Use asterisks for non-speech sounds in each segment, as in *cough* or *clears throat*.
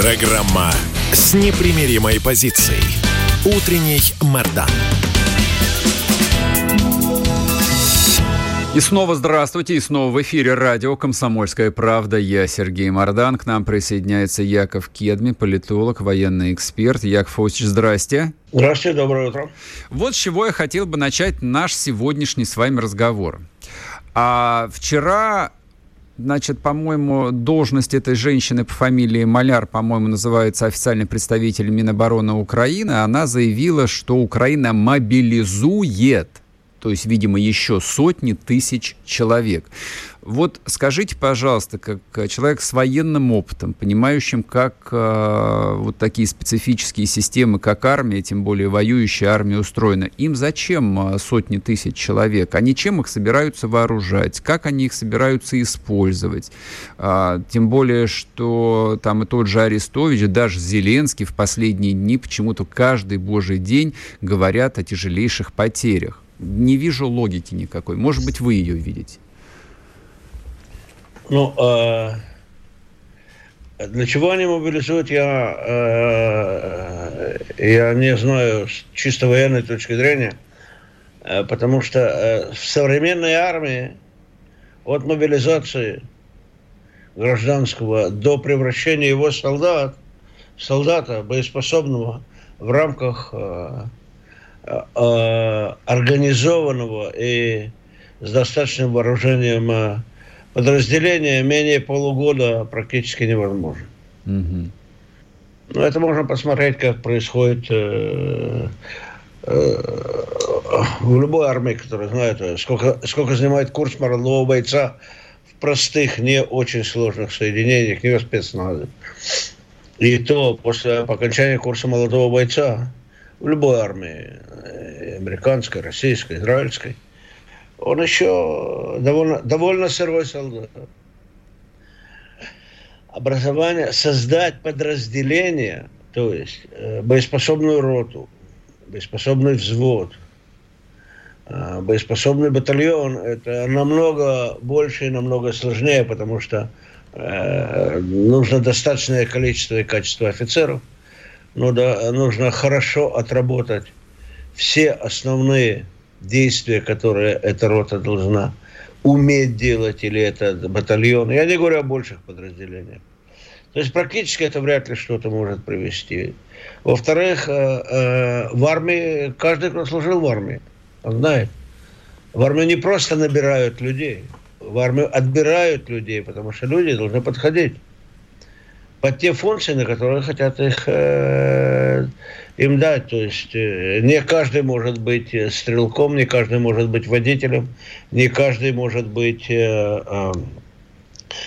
Программа с непримиримой позицией. Утренний Мордан. И снова здравствуйте, и снова в эфире радио «Комсомольская правда». Я Сергей Мордан. К нам присоединяется Яков Кедми, политолог, военный эксперт. Яков Фосич, здрасте. Здравствуйте, доброе утро. Вот с чего я хотел бы начать наш сегодняшний с вами разговор. А вчера Значит, по-моему, должность этой женщины по фамилии Маляр, по-моему, называется официальный представитель Минобороны Украины. Она заявила, что Украина мобилизует то есть, видимо, еще сотни тысяч человек. Вот скажите, пожалуйста, как человек с военным опытом, понимающим, как э, вот такие специфические системы, как армия, тем более воюющая армия устроена, им зачем э, сотни тысяч человек? Они чем их собираются вооружать? Как они их собираются использовать? А, тем более, что там и тот же Арестович, даже Зеленский в последние дни почему-то каждый божий день говорят о тяжелейших потерях. Не вижу логики никакой. Может быть, вы ее видите? Ну, э, для чего они мобилизуют, я, э, я не знаю с чисто военной точки зрения, э, потому что э, в современной армии от мобилизации гражданского до превращения его солдат, солдата боеспособного в рамках э, э, организованного и с достаточным вооружением э, подразделения менее полугода практически невозможно. Угу. Но это можно посмотреть, как происходит э, э, в любой армии, которая знает, сколько, сколько занимает курс молодого бойца в простых, не очень сложных соединениях, не в спецназе. И то после окончания курса молодого бойца в любой армии, американской, российской, израильской – он еще довольно, довольно сырой солдат. Образование, создать подразделение, то есть э, боеспособную роту, боеспособный взвод, э, боеспособный батальон, это намного больше и намного сложнее, потому что э, нужно достаточное количество и качество офицеров, но да, нужно хорошо отработать все основные действия, которые эта рота должна уметь делать, или этот батальон. Я не говорю о больших подразделениях. То есть практически это вряд ли что-то может привести. Во-вторых, э, э, в армии, каждый, кто служил в армии, он знает. В армию не просто набирают людей, в армию отбирают людей, потому что люди должны подходить под те функции, на которые хотят их э, им дать. То есть э, не каждый может быть э, стрелком, не каждый может быть водителем, не каждый может быть э, э,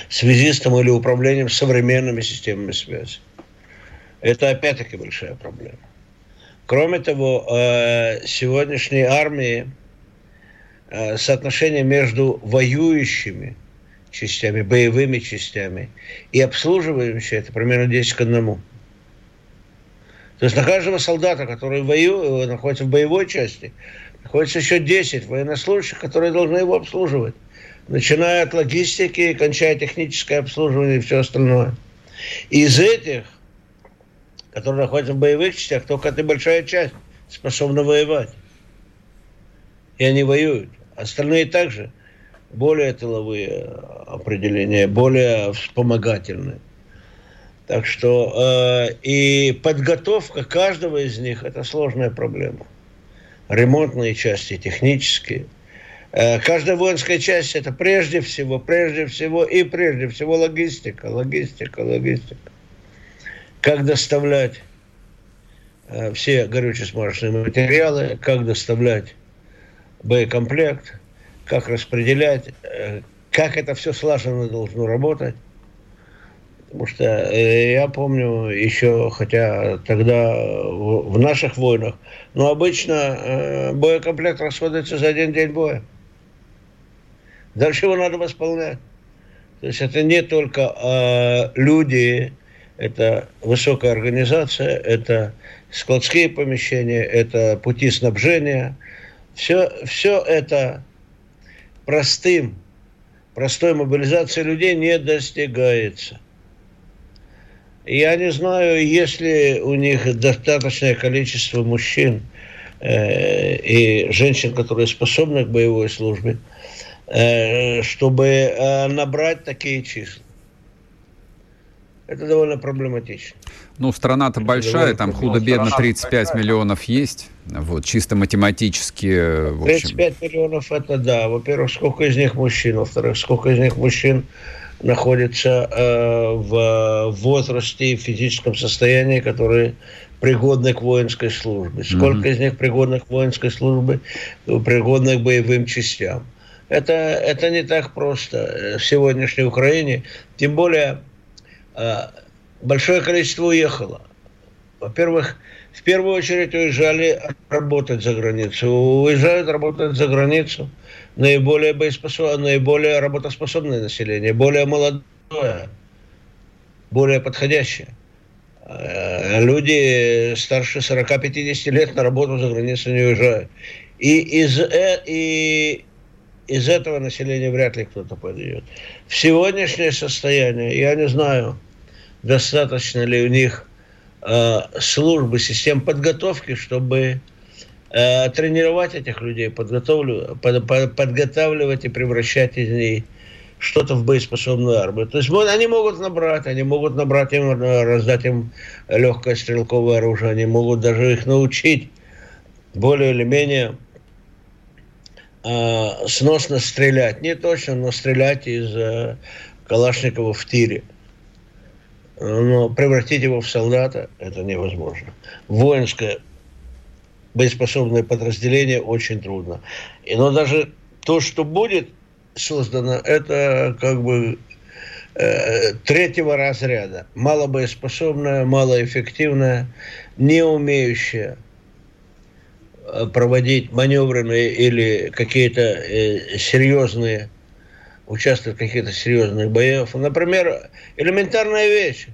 связистом или управлением современными системами связи. Это опять-таки большая проблема. Кроме того, сегодняшней армии соотношение между воюющими частями, боевыми частями и обслуживающими это примерно 10 к 1. То есть на каждого солдата, который воюет, э, находится в боевой части, находится еще 10 военнослужащих, которые должны его обслуживать. Начиная от логистики и кончая техническое обслуживание и все остальное. Из этих, которые находятся в боевых частях, только эта большая часть способна воевать. И они воюют. Остальные также более тыловые определения, более вспомогательные. Так что э, и подготовка каждого из них – это сложная проблема. Ремонтные части, технические. Э, каждая воинская часть – это прежде всего, прежде всего и прежде всего логистика, логистика, логистика. Как доставлять э, все горюче-смазочные материалы, как доставлять боекомплект, как распределять, э, как это все слаженно должно работать – Потому что э, я помню еще, хотя тогда в наших войнах, но обычно э, боекомплект расходуется за один день боя. Дальше его надо восполнять. То есть это не только э, люди, это высокая организация, это складские помещения, это пути снабжения. Все, все это простым, простой мобилизацией людей не достигается. Я не знаю, есть ли у них достаточное количество мужчин э, и женщин, которые способны к боевой службе, э, чтобы э, набрать такие числа. Это довольно проблематично. Ну, страна-то большая, там худо-бедно 35 миллионов есть. Вот, чисто математически. В общем. 35 миллионов это да. Во-первых, сколько из них мужчин, во-вторых, сколько из них мужчин находятся э, в возрасте и физическом состоянии, которые пригодны к воинской службе. Сколько mm-hmm. из них пригодны к воинской службе, пригодны к боевым частям. Это, это не так просто в сегодняшней Украине. Тем более э, большое количество уехало. Во-первых, в первую очередь уезжали работать за границу. Уезжают работать за границу наиболее, боеспособное, наиболее работоспособное население, более молодое, более подходящее. А люди старше 40-50 лет на работу за границу не уезжают. И из, э, и из этого населения вряд ли кто-то пойдет. В сегодняшнее состояние, я не знаю, достаточно ли у них э, службы, систем подготовки, чтобы э, тренировать этих людей, подготовлю, под, под, подготавливать и превращать из них что-то в боеспособную армию. То есть они могут набрать, они могут набрать им, раздать им легкое стрелковое оружие, они могут даже их научить более или менее э, сносно стрелять. Не точно, но стрелять из э, Калашникова в тире. Но превратить его в солдата это невозможно. Воинское боеспособное подразделение очень трудно. И, но даже то, что будет создано, это как бы э, третьего разряда. Малобоеспособное, малоэффективное, не умеющее э, проводить маневренные или какие-то э, серьезные, участвовать в каких-то серьезных боях. Например, элементарная вещь.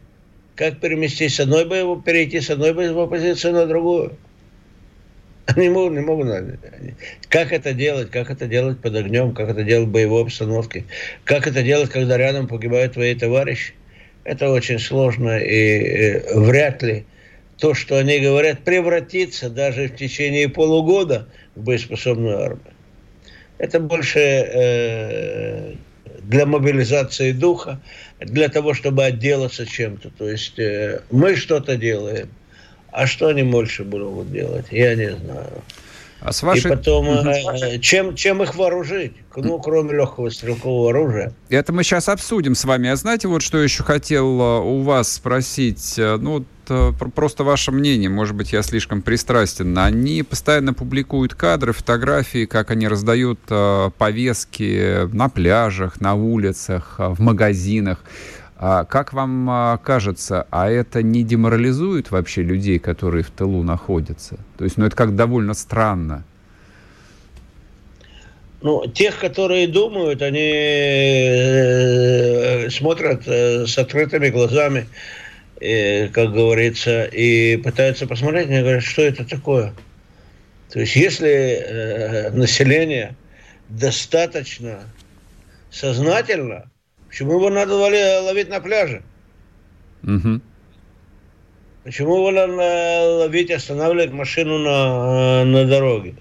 Как переместить с одной боевой, перейти с одной боевой позиции на другую. Они *laughs* могут, не могут. Как это делать? Как это делать под огнем? Как это делать в боевой обстановке? Как это делать, когда рядом погибают твои товарищи? Это очень сложно и вряд ли то, что они говорят, превратится даже в течение полугода в боеспособную армию. Это больше э, для мобилизации духа, для того, чтобы отделаться чем-то. То есть э, мы что-то делаем – а что они больше будут делать, я не знаю. А с вашей... И потом, э, чем, чем их вооружить? Ну, кроме легкого стрелкового оружия. Это мы сейчас обсудим с вами. А знаете, вот что еще хотел э, у вас спросить? Э, ну, просто ваше мнение, может быть, я слишком пристрастен. Они постоянно публикуют кадры, фотографии, как они раздают повестки на пляжах, на улицах, в магазинах. А как вам а, кажется, а это не деморализует вообще людей, которые в тылу находятся? То есть, ну это как довольно странно. Ну, тех, которые думают, они э, смотрят э, с открытыми глазами, э, как говорится, и пытаются посмотреть, мне говорят, что это такое. То есть, если население достаточно сознательно Почему его надо ловить на пляже? Угу. Почему его надо ловить, останавливать машину на, на дороге?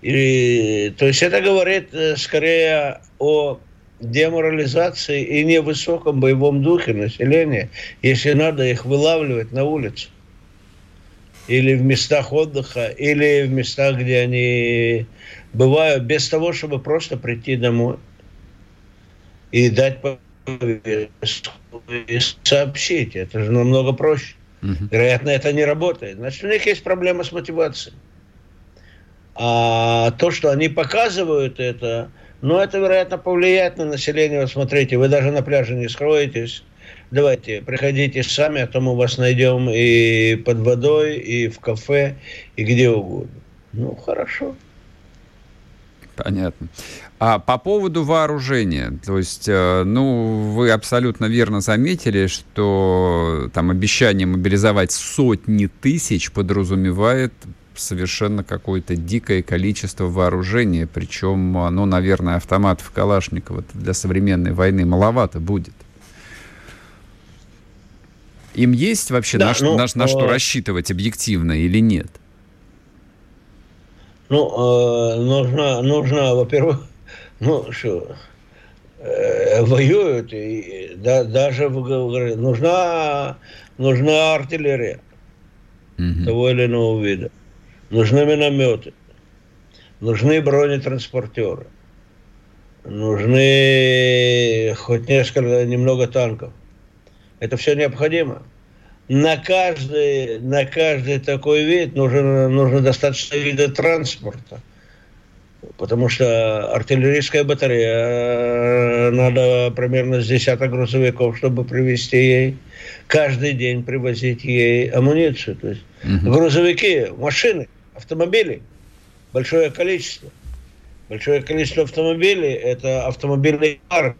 И, то есть это говорит э, скорее о деморализации и невысоком боевом духе населения, если надо их вылавливать на улице. Или в местах отдыха, или в местах, где они бывают, без того, чтобы просто прийти домой и дать и сообщить. Это же намного проще. Угу. Вероятно, это не работает. Значит, у них есть проблема с мотивацией. А то, что они показывают это, ну, это, вероятно, повлияет на население. Вот смотрите, вы даже на пляже не скроетесь, Давайте, приходите сами, а то мы вас найдем и под водой, и в кафе, и где угодно. Ну, хорошо. Понятно. А по поводу вооружения, то есть, э, ну, вы абсолютно верно заметили, что там обещание мобилизовать сотни тысяч подразумевает совершенно какое-то дикое количество вооружения, причем, ну, наверное, автоматов Калашникова для современной войны маловато будет. Им есть вообще да, на, ну, на, на что э... рассчитывать объективно или нет? Ну, э, нужно, нужно, во-первых, ну что, э, воюют, и, да, даже нужна, нужна артиллерия угу. того или иного вида, нужны минометы, нужны бронетранспортеры, нужны хоть несколько, немного танков. Это все необходимо на каждый, на каждый такой вид нужно, нужно достаточно вида транспорта. Потому что артиллерийская батарея, э, надо примерно с десяток грузовиков, чтобы привезти ей, каждый день привозить ей амуницию. То есть угу. грузовики, машины, автомобили, большое количество. Большое количество автомобилей – это автомобильный парк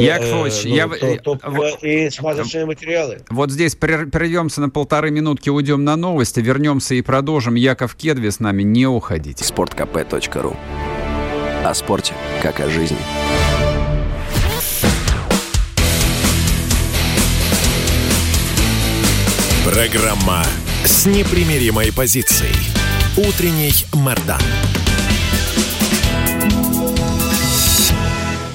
Яковлевич, ну, я... То, то, и смазочные материалы. Вот здесь прервемся на полторы минутки, уйдем на новости, вернемся и продолжим. Яков Кедви с нами, не уходите. Спорткп.ру О спорте, как о жизни. Программа с непримиримой позицией. Утренний Мордан.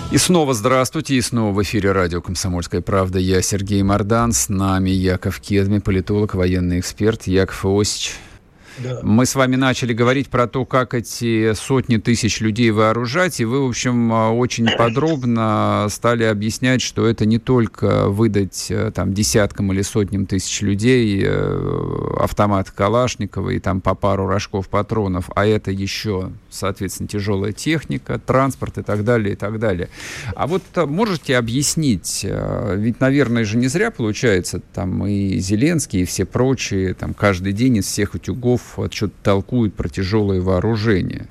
И снова здравствуйте, и снова в эфире радио «Комсомольская правда». Я Сергей Мордан, с нами Яков Кедми, политолог, военный эксперт. Яков Иосич, мы с вами начали говорить про то, как эти сотни тысяч людей вооружать, и вы, в общем, очень подробно стали объяснять, что это не только выдать э, там десяткам или сотням тысяч людей э, автомат Калашникова и там по пару рожков патронов, а это еще, соответственно, тяжелая техника, транспорт и так далее, и так далее. А вот э, можете объяснить, ведь, наверное, же не зря получается, там и Зеленский, и все прочие, там каждый день из всех утюгов что-то толкуют про тяжелое вооружение.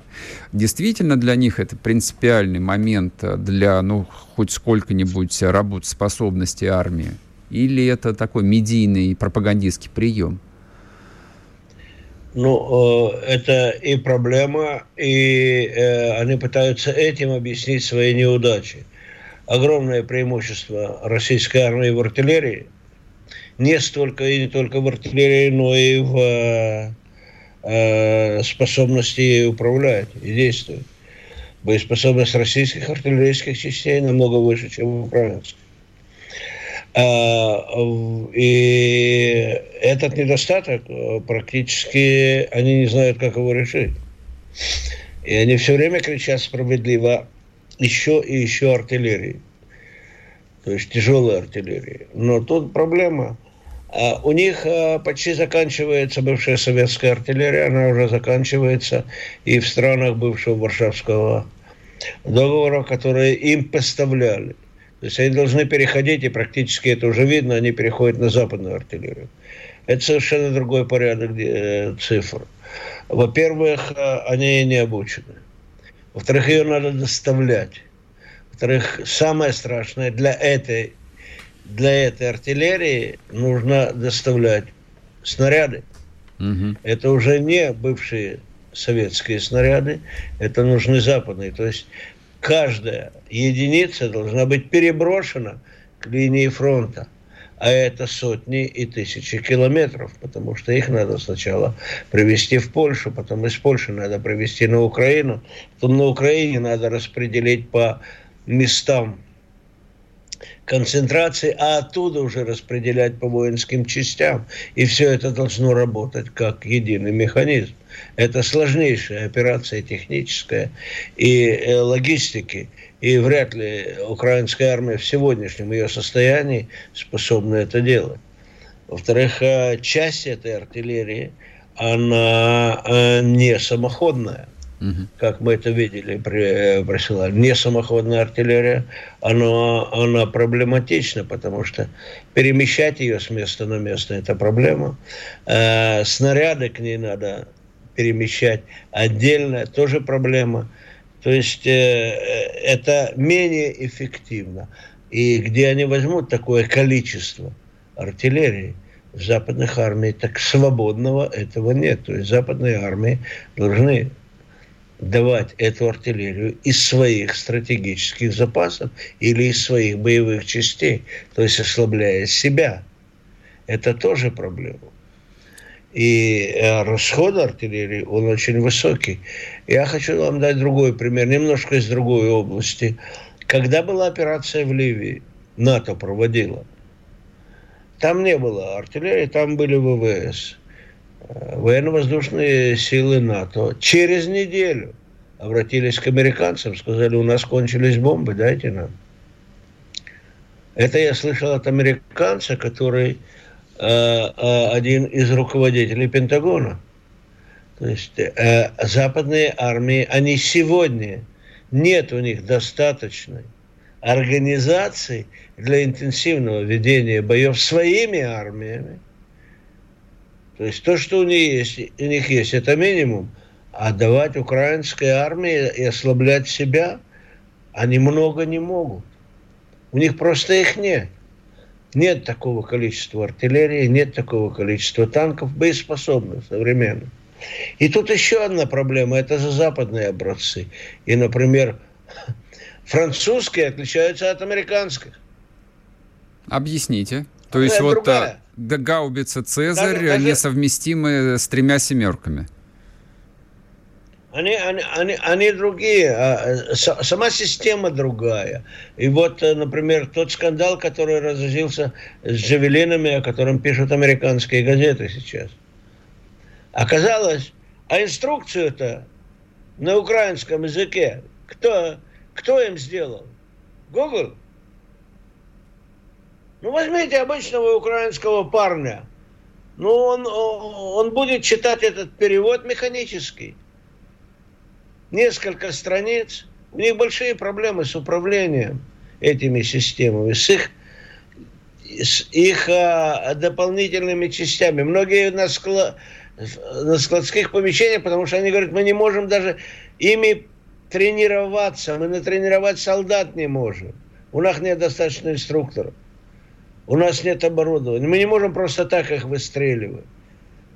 Действительно для них это принципиальный момент для, ну, хоть сколько-нибудь работоспособности армии? Или это такой медийный пропагандистский прием? Ну, э, это и проблема, и э, они пытаются этим объяснить свои неудачи. Огромное преимущество российской армии в артиллерии, не столько и не только в артиллерии, но и в э, способности управлять и действовать. Боеспособность российских артиллерийских частей намного выше, чем украинских. А, и этот недостаток э, практически они не знают, как его решить. И они все время кричат справедливо еще и еще артиллерии. То есть тяжелой артиллерии. Но тут проблема – а у них а, почти заканчивается бывшая советская артиллерия, она уже заканчивается и в странах бывшего Варшавского договора, которые им поставляли. То есть они должны переходить, и практически это уже видно, они переходят на западную артиллерию. Это совершенно другой порядок э, цифр. Во-первых, а, они не обучены. Во-вторых, ее надо доставлять. Во-вторых, самое страшное для этой для этой артиллерии нужно доставлять снаряды. Угу. Это уже не бывшие советские снаряды, это нужны западные. То есть каждая единица должна быть переброшена к линии фронта. А это сотни и тысячи километров, потому что их надо сначала привезти в Польшу, потом из Польши надо привезти на Украину, потом на Украине надо распределить по местам концентрации, а оттуда уже распределять по воинским частям. И все это должно работать как единый механизм. Это сложнейшая операция техническая и э, логистики. И вряд ли украинская армия в сегодняшнем ее состоянии способна это делать. Во-вторых, э, часть этой артиллерии, она э, не самоходная. угу. как мы это видели, при, присылали. Не самоходная артиллерия, она, она проблематична, потому что перемещать ее с места на место – это проблема. Э, снаряды к ней надо перемещать отдельно, тоже проблема. То есть э, это менее эффективно. И где они возьмут такое количество артиллерии – в западных армиях, так свободного этого нет. То есть западные армии должны давать эту артиллерию из своих стратегических запасов или из своих боевых частей, то есть ослабляя себя. Это тоже проблема. И э, расход артиллерии, он очень высокий. Я хочу вам дать другой пример, немножко из другой области. Когда была операция в Ливии, НАТО проводила, там не было артиллерии, там были ВВС военно-воздушные силы НАТО через неделю обратились к американцам, сказали, у нас кончились бомбы, дайте нам. Это я слышал от американца, который э, э, один из руководителей Пентагона. То есть э, западные армии, они сегодня, нет у них достаточной организации для интенсивного ведения боев своими армиями, то есть то, что у них есть, у них есть это минимум. А давать украинской армии и ослаблять себя они много не могут. У них просто их нет. Нет такого количества артиллерии, нет такого количества танков, боеспособных, современных. И тут еще одна проблема – это за западные образцы. И, например, *laughs* французские отличаются от американских. Объясните. То есть вот другая. гаубица «Цезарь» даже, несовместимы с тремя «семерками». Они, они, они, они другие, а, сама система другая. И вот, э, например, тот скандал, который разразился с джавелинами, о котором пишут американские газеты сейчас. Оказалось, а инструкцию-то на украинском языке кто, кто им сделал? Google? Ну, возьмите обычного украинского парня. Ну, он, он будет читать этот перевод механический. Несколько страниц. У них большие проблемы с управлением этими системами, с их, с их а, дополнительными частями. Многие на, склад, на складских помещениях, потому что они говорят, мы не можем даже ими тренироваться, мы натренировать солдат не можем. У нас нет достаточно инструкторов. У нас нет оборудования. Мы не можем просто так их выстреливать.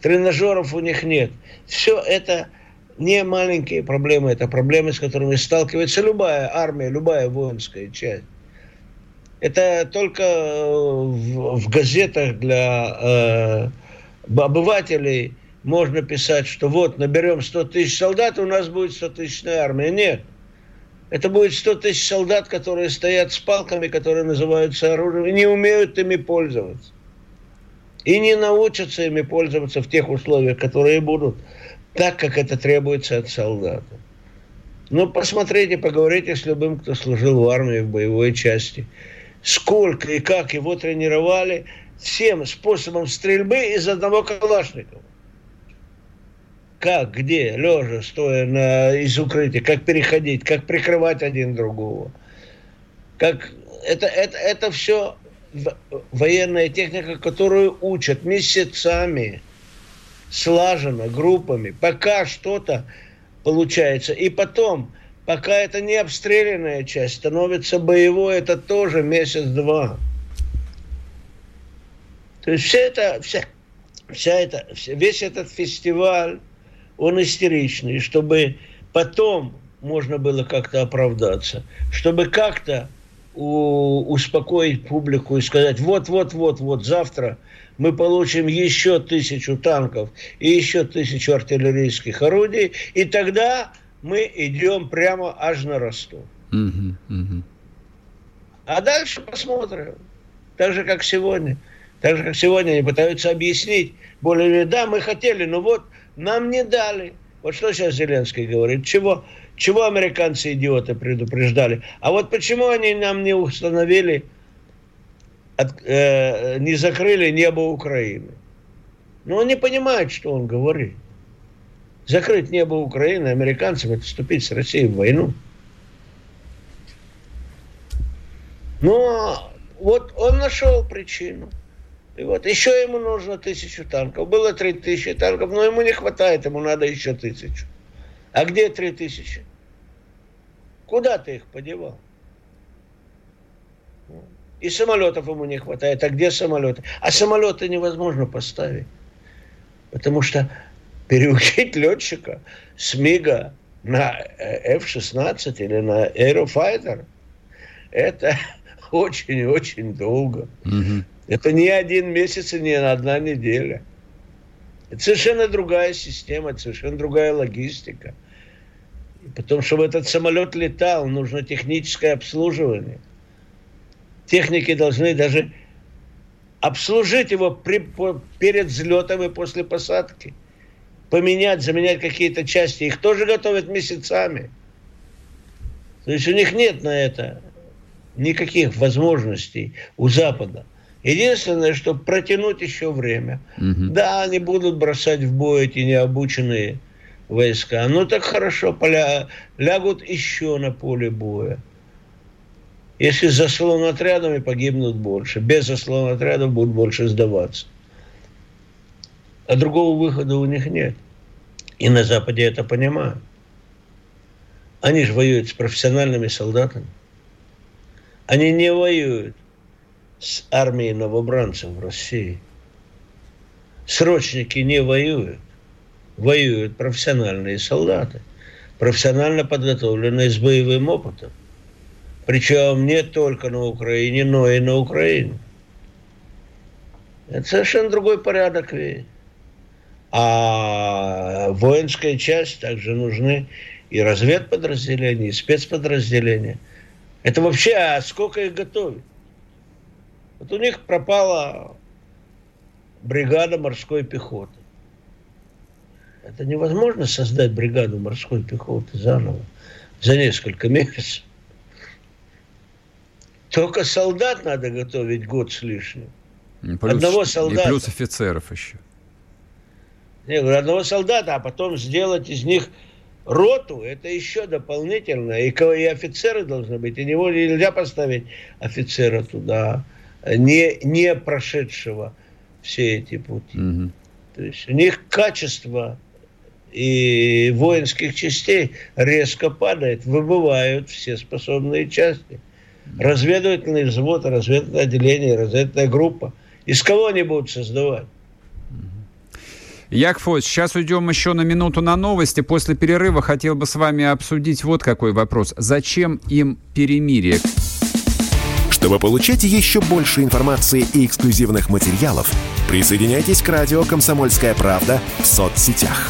Тренажеров у них нет. Все это не маленькие проблемы, это проблемы, с которыми сталкивается любая армия, любая воинская часть. Это только в, в газетах для э, обывателей можно писать, что вот наберем 100 тысяч солдат, у нас будет 100 тысячная армия. Нет. Это будет 100 тысяч солдат, которые стоят с палками, которые называются оружием, и не умеют ими пользоваться. И не научатся ими пользоваться в тех условиях, которые будут, так, как это требуется от солдата. Ну, посмотрите, поговорите с любым, кто служил в армии, в боевой части. Сколько и как его тренировали всем способом стрельбы из одного калашникова как, где, лежа, стоя на, из укрытия, как переходить, как прикрывать один другого. Как, это, это, это все военная техника, которую учат месяцами, слаженно, группами, пока что-то получается. И потом, пока это не обстрелянная часть, становится боевой, это тоже месяц-два. То есть все это, вся, вся это, весь этот фестиваль он истеричный, чтобы потом можно было как-то оправдаться, чтобы как-то успокоить публику и сказать, вот-вот-вот-вот, завтра мы получим еще тысячу танков и еще тысячу артиллерийских орудий, и тогда мы идем прямо аж на Ростов. Угу, угу. А дальше посмотрим. Так же, как сегодня. Так же, как сегодня они пытаются объяснить, более да, мы хотели, но вот нам не дали. Вот что сейчас Зеленский говорит? Чего, чего американцы идиоты предупреждали? А вот почему они нам не установили, от, э, не закрыли небо Украины? Ну, он не понимает, что он говорит. закрыть небо Украины американцам, это вступить с Россией в войну. Но вот он нашел причину. И вот еще ему нужно тысячу танков. Было три тысячи танков, но ему не хватает, ему надо еще тысячу. А где три тысячи? Куда ты их подевал? И самолетов ему не хватает. А где самолеты? А самолеты невозможно поставить. Потому что переучить летчика с МИГа на F-16 или на Aerofighter, это *laughs* очень-очень долго. Угу. Это не один месяц и не одна неделя. Это совершенно другая система, это совершенно другая логистика. И потом, чтобы этот самолет летал, нужно техническое обслуживание. Техники должны даже обслужить его при, по, перед взлетом и после посадки. Поменять, заменять какие-то части. Их тоже готовят месяцами. То есть у них нет на это никаких возможностей у Запада. Единственное, что протянуть еще время. Угу. Да, они будут бросать в бой эти необученные войска. Ну так хорошо, поля, лягут еще на поле боя. Если за заслон отрядами погибнут больше, без заслон отрядов будут больше сдаваться. А другого выхода у них нет. И на Западе это понимают. Они же воюют с профессиональными солдатами. Они не воюют с армией новобранцев в России. Срочники не воюют. Воюют профессиональные солдаты, профессионально подготовленные с боевым опытом. Причем не только на Украине, но и на Украине. Это совершенно другой порядок. А воинская часть также нужны и разведподразделения, и спецподразделения. Это вообще, а сколько их готовить? Вот у них пропала бригада морской пехоты. Это невозможно создать бригаду морской пехоты заново за несколько месяцев. Только солдат надо готовить год с лишним. Плюс, одного солдата. И плюс офицеров еще. Не, одного солдата, а потом сделать из них роту, это еще дополнительно. И, и офицеры должны быть. И него нельзя поставить офицера туда не, не прошедшего все эти пути. Угу. То есть у них качество и воинских частей резко падает, выбывают все способные части. Разведывательный взвод, разведывательное отделение, разведывательная группа. Из кого они будут создавать? Якфос, сейчас уйдем еще на минуту на новости. После перерыва хотел бы с вами обсудить вот какой вопрос. Зачем им перемирие? Чтобы получать еще больше информации и эксклюзивных материалов, присоединяйтесь к радио «Комсомольская правда» в соцсетях.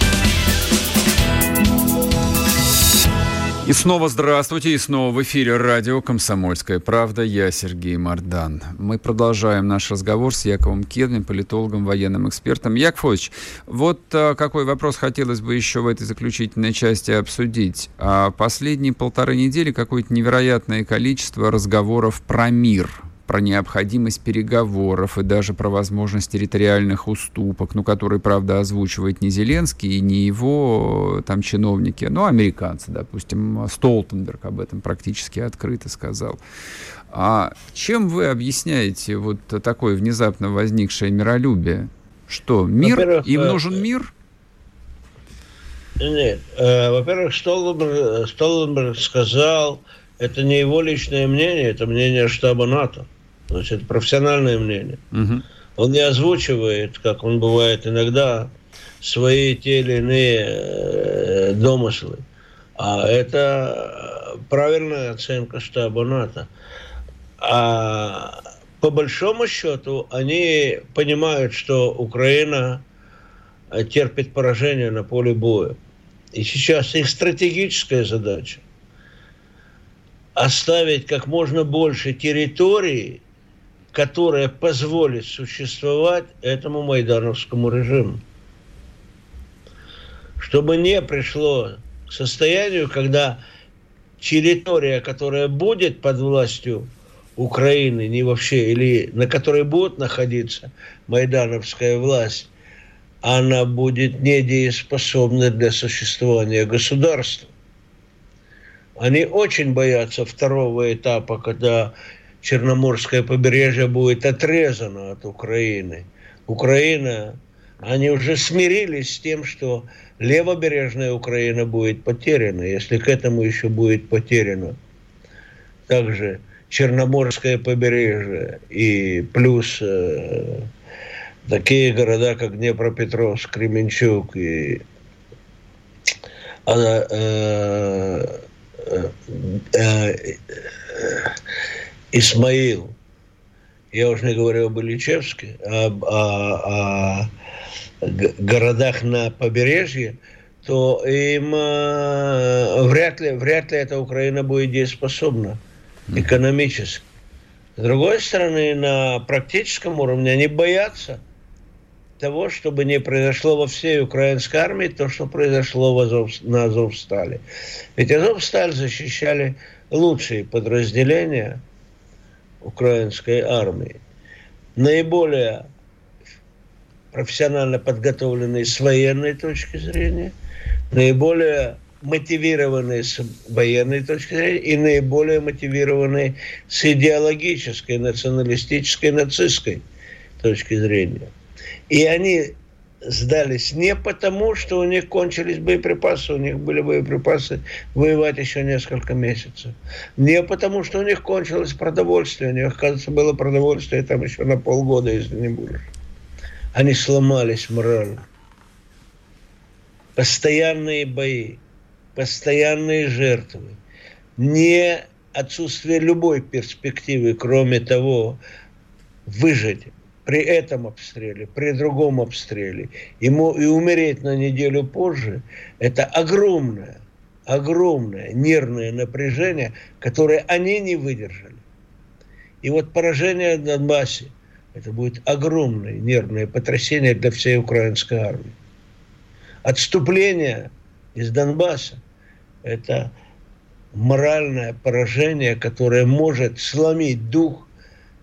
И снова здравствуйте, и снова в эфире радио «Комсомольская правда». Я Сергей Мордан. Мы продолжаем наш разговор с Яковом Кедмин, политологом, военным экспертом. Яков Ильич, вот а, какой вопрос хотелось бы еще в этой заключительной части обсудить. А последние полторы недели какое-то невероятное количество разговоров про мир – про необходимость переговоров и даже про возможность территориальных уступок, ну, которые, правда, озвучивает не Зеленский и не его там чиновники, но американцы, допустим, Столтенберг об этом практически открыто сказал. А чем вы объясняете вот такое внезапно возникшее миролюбие? Что, мир? Им э, нужен мир? Нет. Э, во-первых, Столтенберг, Столтенберг сказал, это не его личное мнение, это мнение штаба НАТО. Значит, профессиональное мнение. Угу. Он не озвучивает, как он бывает иногда, свои те или иные э, домыслы. А это правильная оценка штаба НАТО. А по большому счету они понимают, что Украина терпит поражение на поле боя. и сейчас их стратегическая задача оставить как можно больше территории, которая позволит существовать этому майдановскому режиму. Чтобы не пришло к состоянию, когда территория, которая будет под властью Украины, не вообще, или на которой будет находиться майдановская власть, она будет недееспособна для существования государства. Они очень боятся второго этапа, когда Черноморское побережье будет отрезано от Украины. Украина, они уже смирились с тем, что левобережная Украина будет потеряна, если к этому еще будет потеряно. Также Черноморское побережье и плюс э, такие города, как Днепропетровск, Кременчук и э, э, э, Исмаил. Я уже не говорю об Ильичевске, а об, о, о городах на побережье, то им э, вряд, ли, вряд ли эта Украина будет дееспособна экономически. С другой стороны, на практическом уровне они боятся – того, чтобы не произошло во всей украинской армии то, что произошло в Азов, на Азовстале. Ведь Азовсталь защищали лучшие подразделения украинской армии. Наиболее профессионально подготовленные с военной точки зрения, наиболее мотивированные с военной точки зрения и наиболее мотивированные с идеологической, националистической, нацистской точки зрения. И они сдались не потому, что у них кончились боеприпасы, у них были боеприпасы воевать еще несколько месяцев. Не потому, что у них кончилось продовольствие, у них, оказывается, было продовольствие там еще на полгода, если не больше. Они сломались морально. Постоянные бои, постоянные жертвы, не отсутствие любой перспективы, кроме того, выжить при этом обстреле, при другом обстреле, ему и умереть на неделю позже, это огромное, огромное нервное напряжение, которое они не выдержали. И вот поражение в Донбассе, это будет огромное нервное потрясение для всей украинской армии. Отступление из Донбасса – это моральное поражение, которое может сломить дух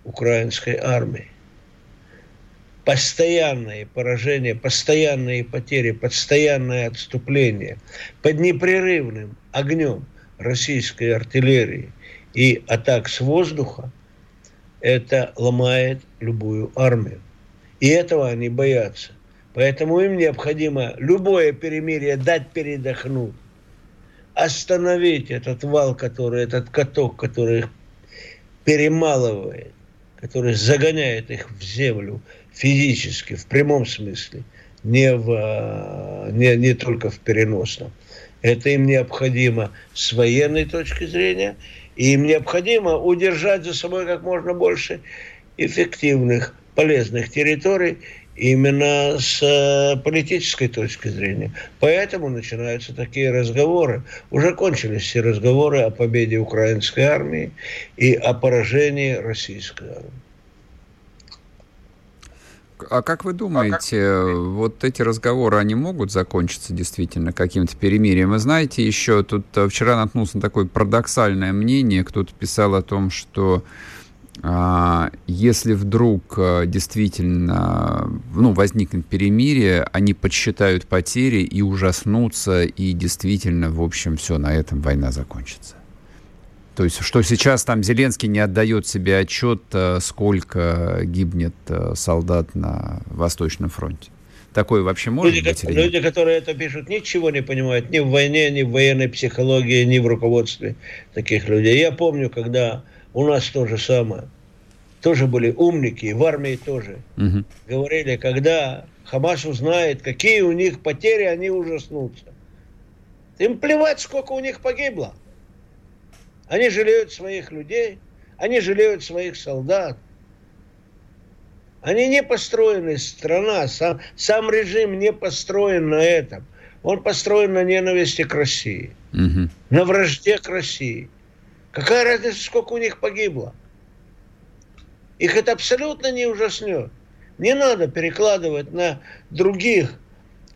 украинской армии постоянные поражения, постоянные потери, постоянное отступление под непрерывным огнем российской артиллерии и атак с воздуха, это ломает любую армию. И этого они боятся. Поэтому им необходимо любое перемирие дать передохнуть, остановить этот вал, который, этот каток, который их перемалывает, который загоняет их в землю, физически, в прямом смысле, не, в, не, не только в переносном. Это им необходимо с военной точки зрения, и им необходимо удержать за собой как можно больше эффективных, полезных территорий именно с э, политической точки зрения. Поэтому начинаются такие разговоры. Уже кончились все разговоры о победе украинской армии и о поражении российской армии. А как вы думаете, а как... вот эти разговоры, они могут закончиться действительно каким-то перемирием? Вы знаете, еще тут э, вчера наткнулся на такое парадоксальное мнение, кто-то писал о том, что а, если вдруг а, действительно ну, возникнет перемирие, они подсчитают потери и ужаснутся, и действительно, в общем, все, на этом война закончится. То есть, что сейчас там Зеленский не отдает себе отчет, э, сколько гибнет э, солдат на Восточном фронте. Такое вообще может люди, быть? Люди, которые это пишут, ничего не понимают ни в войне, ни в военной психологии, ни в руководстве таких людей. Я помню, когда у нас то же самое, тоже были умники, в армии тоже. Угу. Говорили, когда Хамас узнает, какие у них потери, они ужаснутся. Им плевать, сколько у них погибло. Они жалеют своих людей, они жалеют своих солдат. Они не построены, страна, сам, сам режим не построен на этом. он построен на ненависти к России, угу. на вражде к России. Какая разница, сколько у них погибло? Их это абсолютно не ужаснет. Не надо перекладывать на других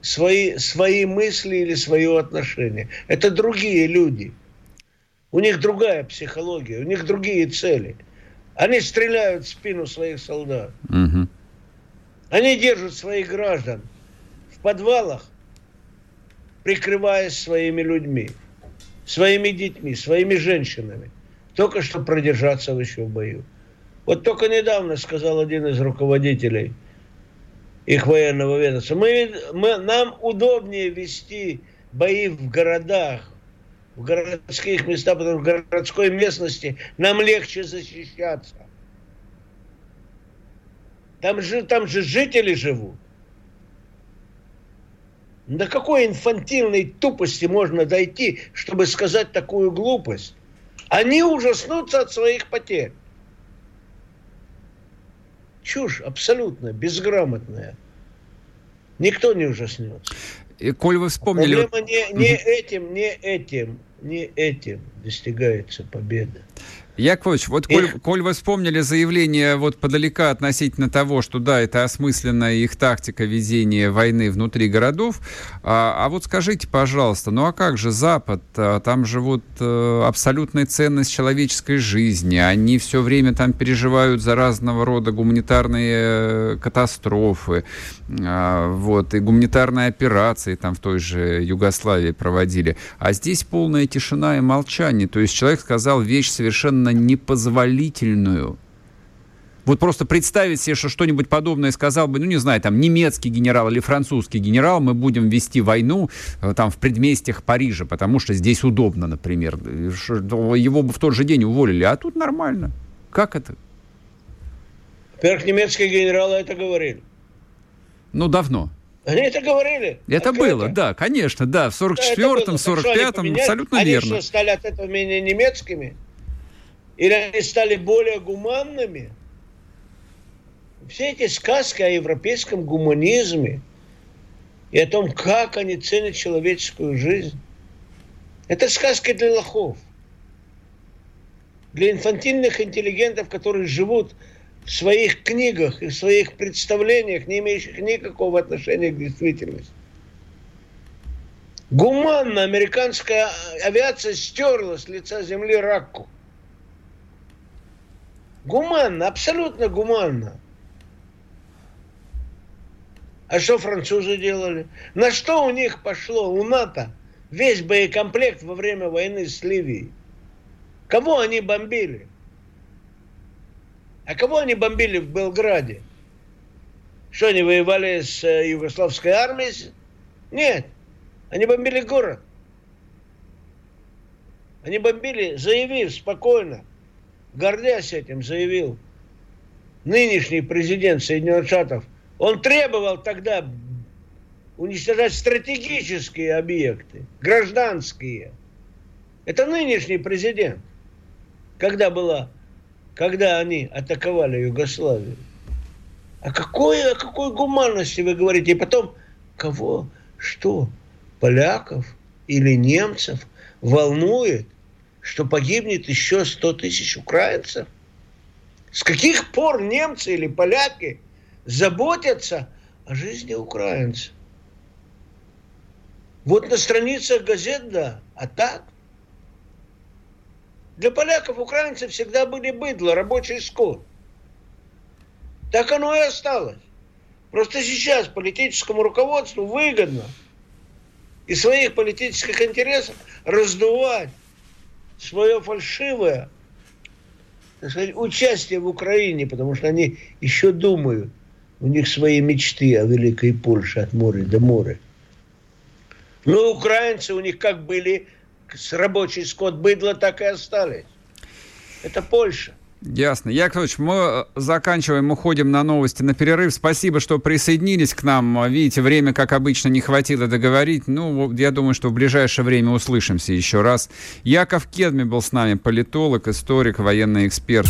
свои, свои мысли или свое отношение. Это другие люди. У них другая психология, у них другие цели. Они стреляют в спину своих солдат. Угу. Они держат своих граждан в подвалах, прикрываясь своими людьми, своими детьми, своими женщинами, только чтобы продержаться еще в бою. Вот только недавно сказал один из руководителей их военного ведомства, мы, мы, нам удобнее вести бои в городах, в городских местах, потому что в городской местности нам легче защищаться. Там же, там же жители живут. До какой инфантильной тупости можно дойти, чтобы сказать такую глупость? Они ужаснутся от своих потерь. Чушь абсолютно безграмотная. Никто не ужаснется. И, коль вы вспомнили... Проблема не, не этим, не этим, не этим достигается победа. Яковлевич, вот коль, коль вы вспомнили заявление вот подалека относительно того, что да, это осмысленная их тактика ведения войны внутри городов, а, а вот скажите, пожалуйста, ну а как же Запад? А, там живут а, абсолютная ценность человеческой жизни, они все время там переживают за разного рода гуманитарные э, катастрофы, а, вот, и гуманитарные операции там в той же Югославии проводили. А здесь полная тишина и молчание, то есть человек сказал вещь совершенно совершенно непозволительную. Вот просто представить себе, что что-нибудь подобное сказал бы, ну, не знаю, там, немецкий генерал или французский генерал, мы будем вести войну э, там в предместьях Парижа, потому что здесь удобно, например. Его бы в тот же день уволили, а тут нормально. Как это? Во-первых, немецкие генералы это говорили. Ну, давно. Они это говорили. Это открыто. было, да, конечно, да. В 44-м, да, 45-м, абсолютно они верно. Они что, стали от этого менее немецкими? Или они стали более гуманными? Все эти сказки о европейском гуманизме и о том, как они ценят человеческую жизнь, это сказки для лохов. Для инфантильных интеллигентов, которые живут в своих книгах и в своих представлениях, не имеющих никакого отношения к действительности. Гуманно американская авиация стерла с лица земли ракку. Гуманно, абсолютно гуманно. А что французы делали? На что у них пошло, у НАТО, весь боекомплект во время войны с Ливией? Кого они бомбили? А кого они бомбили в Белграде? Что, они воевали с э, югославской армией? Нет. Они бомбили город. Они бомбили, заявив спокойно, гордясь этим, заявил нынешний президент Соединенных Штатов, он требовал тогда уничтожать стратегические объекты, гражданские. Это нынешний президент, когда была, когда они атаковали Югославию. А какой, о какой гуманности вы говорите? И потом, кого, что, поляков или немцев волнует, что погибнет еще 100 тысяч украинцев? С каких пор немцы или поляки заботятся о жизни украинцев? Вот на страницах газет, да, а так? Для поляков украинцы всегда были быдло, рабочий скот. Так оно и осталось. Просто сейчас политическому руководству выгодно и своих политических интересов раздувать свое фальшивое так сказать, участие в Украине, потому что они еще думают, у них свои мечты о великой Польше от моря до моря. Но украинцы у них как были с рабочий скот быдло, так и остались. Это Польша. Ясно. Яковлевич, мы э, заканчиваем, уходим на новости, на перерыв. Спасибо, что присоединились к нам. Видите, время, как обычно, не хватило договорить. Ну, я думаю, что в ближайшее время услышимся еще раз. Яков Кедми был с нами, политолог, историк, военный эксперт.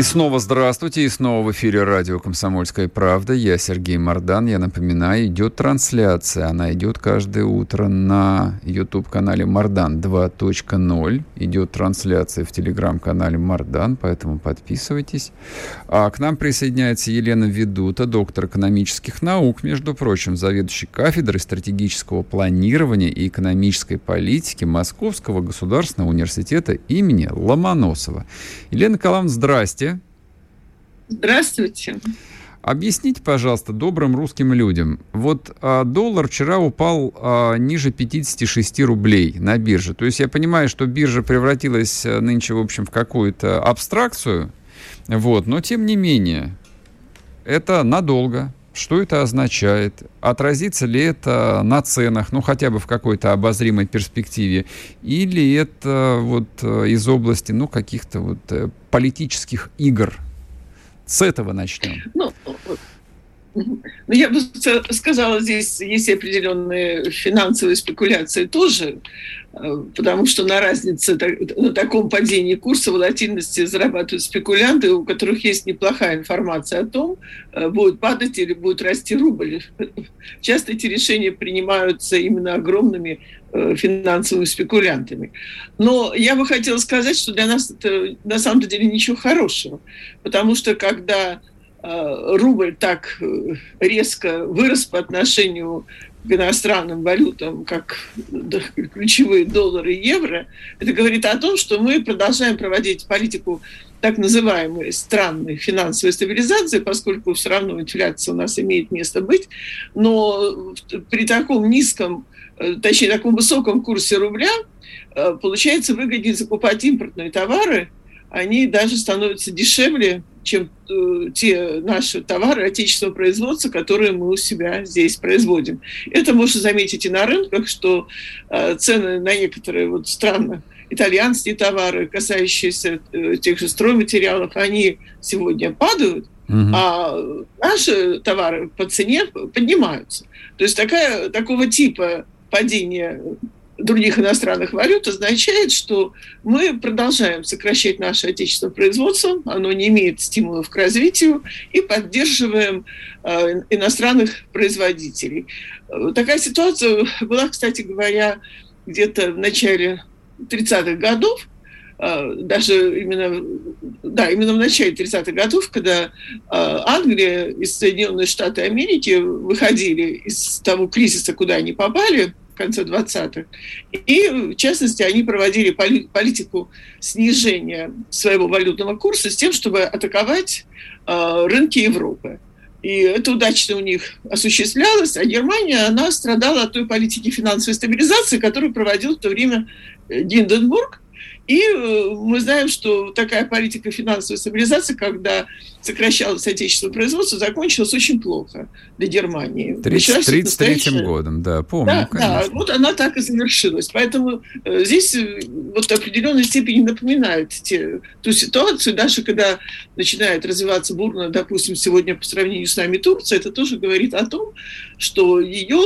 И снова здравствуйте, и снова в эфире радио «Комсомольская правда». Я Сергей Мордан. Я напоминаю, идет трансляция. Она идет каждое утро на YouTube-канале «Мордан 2.0». Идет трансляция в телеграм-канале «Мордан», поэтому подписывайтесь. А к нам присоединяется Елена Ведута, доктор экономических наук, между прочим, заведующий кафедрой стратегического планирования и экономической политики Московского государственного университета имени Ломоносова. Елена Николаевна, здрасте. Здравствуйте. Объясните, пожалуйста, добрым русским людям. Вот а, доллар вчера упал а, ниже 56 рублей на бирже. То есть я понимаю, что биржа превратилась а, нынче, в общем, в какую-то абстракцию. Вот, но тем не менее, это надолго. Что это означает? Отразится ли это на ценах, ну хотя бы в какой-то обозримой перспективе? Или это вот э, из области, ну, каких-то вот э, политических игр с этого начнем. Ну, ну, я бы сказала, здесь есть определенные финансовые спекуляции тоже, э, потому что на разнице, на таком падении курса волатильности зарабатывают спекулянты, у которых есть неплохая информация о том, э, будет падать или будет расти рубль. *laughs* Часто эти решения принимаются именно огромными э, финансовыми спекулянтами. Но я бы хотела сказать, что для нас это на самом деле ничего хорошего, потому что когда рубль так э, резко вырос по отношению к иностранным валютам, как ключевые доллары и евро, это говорит о том, что мы продолжаем проводить политику так называемой странной финансовой стабилизации, поскольку все равно инфляция у нас имеет место быть, но при таком низком, э, точнее, таком высоком курсе рубля получается выгоднее закупать импортные товары, они даже становятся дешевле, чем э, те наши товары отечественного производства, которые мы у себя здесь производим. Это можно заметить и на рынках, что э, цены на некоторые вот странно итальянские товары, касающиеся э, тех же стройматериалов, они сегодня падают, угу. а наши товары по цене поднимаются. То есть такая, такого типа падение других иностранных валют означает, что мы продолжаем сокращать наше отечественное производство, оно не имеет стимулов к развитию, и поддерживаем э, иностранных производителей. Такая ситуация была, кстати говоря, где-то в начале 30-х годов, э, даже именно, да, именно в начале 30-х годов, когда э, Англия и Соединенные Штаты Америки выходили из того кризиса, куда они попали, конце 20-х. И, в частности, они проводили политику снижения своего валютного курса с тем, чтобы атаковать э, рынки Европы. И это удачно у них осуществлялось, а Германия, она страдала от той политики финансовой стабилизации, которую проводил в то время Гинденбург, и э, мы знаем, что такая политика финансовой стабилизации, когда сокращалось отечественное производство, закончилась очень плохо для Германии. 1933 годом, да, помню, да, конечно. Да, вот она так и завершилась. Поэтому э, здесь э, вот в определенной степени напоминает те, ту ситуацию, даже когда начинает развиваться бурно, допустим, сегодня по сравнению с нами Турция, это тоже говорит о том, что ее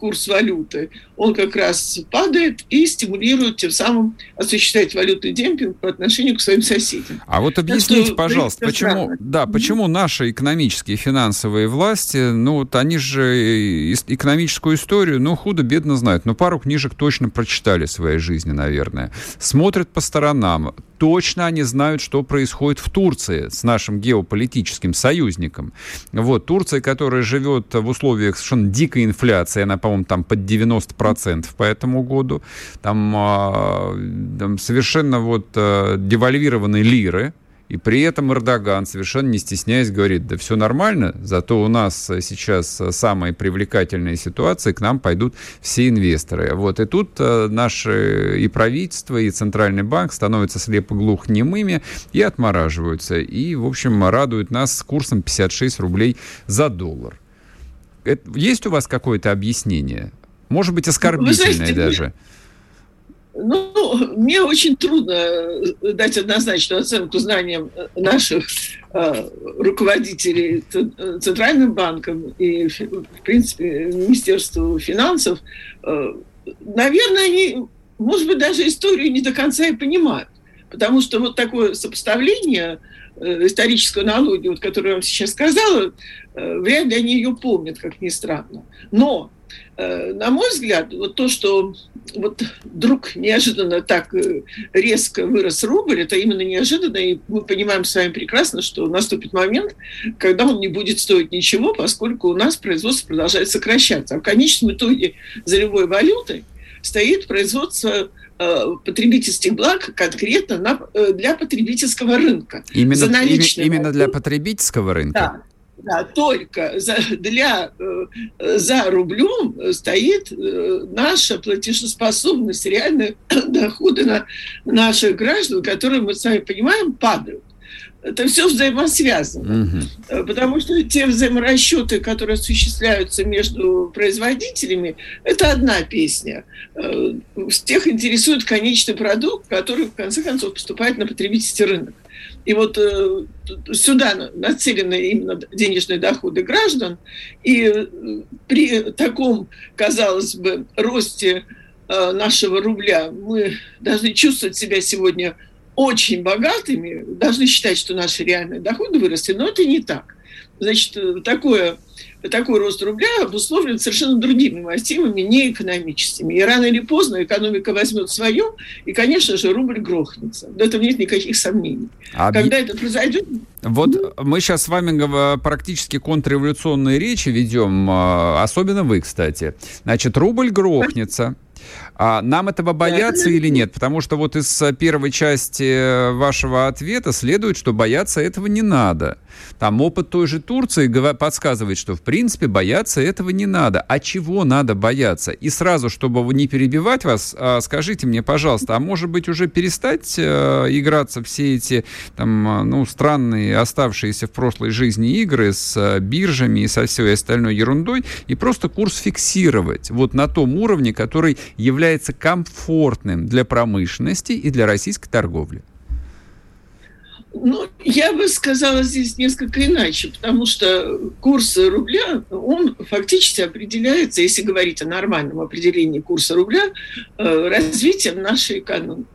курс валюты, он как раз падает и стимулирует тем самым осуществлять валютный демпинг по отношению к своим соседям. А вот объясните, что, пожалуйста, почему, да, почему наши экономические и финансовые власти, ну вот они же экономическую историю, ну худо-бедно знают, но пару книжек точно прочитали в своей жизни, наверное. Смотрят по сторонам, точно они знают, что происходит в Турции с нашим геополитическим союзником. Вот, Турция, которая живет в условиях совершенно дикой инфляции, она, по-моему, там под 90% по этому году, там, а, там совершенно вот а, девальвированные лиры, И при этом Эрдоган, совершенно не стесняясь, говорит, да все нормально, зато у нас сейчас самая привлекательная ситуация, к нам пойдут все инвесторы. Вот. И тут э, наши и правительство, и Центральный банк становятся слепо-глухнемыми и отмораживаются. И, в общем, радуют нас с курсом 56 рублей за доллар. Это, есть у вас какое-то объяснение? Может быть, оскорбительное знаете, даже? Ну, мне очень трудно э, дать однозначную оценку знаниям э, наших э, руководителей Центральным банком и, в принципе, Министерству финансов. Э, наверное, они, может быть, даже историю не до конца и понимают. Потому что вот такое сопоставление э, историческую аналогию, вот, которую я вам сейчас сказала, э, вряд ли они ее помнят, как ни странно. Но Э, на мой взгляд, вот то, что вот вдруг неожиданно так э, резко вырос рубль, это именно неожиданно, и мы понимаем с вами прекрасно, что наступит момент, когда он не будет стоить ничего, поскольку у нас производство продолжает сокращаться. А в конечном итоге за любой валютой стоит производство э, потребительских благ конкретно на, для потребительского рынка. Именно, за именно для потребительского рынка? Да. Да, только за, для, э, за рублем стоит э, наша платежеспособность, реальные *clears throat* доходы на наших граждан, которые, мы с вами понимаем, падают. Это все взаимосвязано. Угу. Потому что те взаиморасчеты, которые осуществляются между производителями, это одна песня. Всех интересует конечный продукт, который, в конце концов, поступает на потребительский рынок. И вот э, сюда нацелены именно денежные доходы граждан. И э, при таком, казалось бы, росте э, нашего рубля мы должны чувствовать себя сегодня очень богатыми, должны считать, что наши реальные доходы выросли, но это не так. Значит, такое такой рост рубля обусловлен совершенно другими мотивами, не экономическими. И рано или поздно экономика возьмет свое, и, конечно же, рубль грохнется. В этом нет никаких сомнений. А Когда это произойдет... Вот ну... мы сейчас с вами практически контрреволюционные речи ведем, а, особенно вы, кстати. Значит, рубль грохнется. А нам этого бояться или нет? Потому что вот из э, первой части э, вашего ответа следует, что бояться этого не надо. Там опыт той же Турции подсказывает, что в принципе бояться этого не надо. А чего надо бояться? И сразу, чтобы не перебивать вас, а, скажите мне, пожалуйста, а может быть уже перестать э, играться все эти там, ну, странные, оставшиеся в прошлой жизни игры с биржами и со всей остальной ерундой и просто курс фиксировать вот на том уровне, который является комфортным для промышленности и для российской торговли? Ну, я бы сказала здесь несколько иначе, потому что курс рубля, он фактически определяется, если говорить о нормальном определении курса рубля, э, развитием нашей экономики.